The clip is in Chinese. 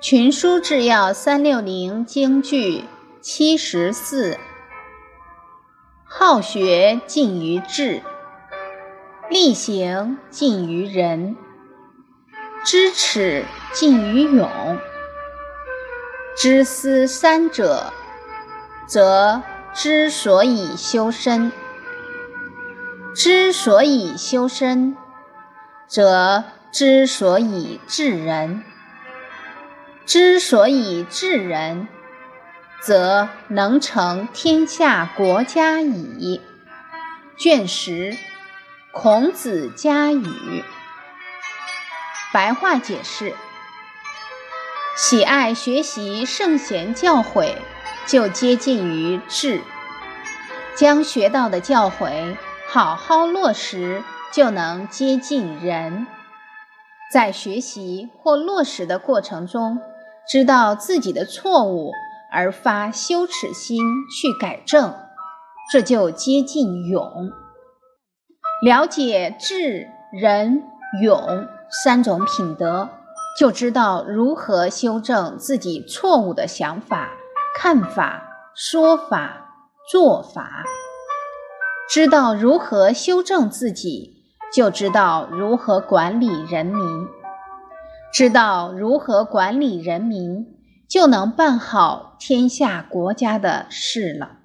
群书治要三六零京剧七十四，好学近于智，力行近于仁，知耻近于勇。知思三者，则之所以修身；之所以修身，则之所以治人。之所以治人，则能成天下国家矣。卷十，孔子家语。白话解释：喜爱学习圣贤教诲，就接近于智；将学到的教诲好好落实，就能接近仁。在学习或落实的过程中，知道自己的错误而发羞耻心去改正，这就接近勇。了解智、仁、勇三种品德，就知道如何修正自己错误的想法、看法、说法、做法。知道如何修正自己，就知道如何管理人民。知道如何管理人民，就能办好天下国家的事了。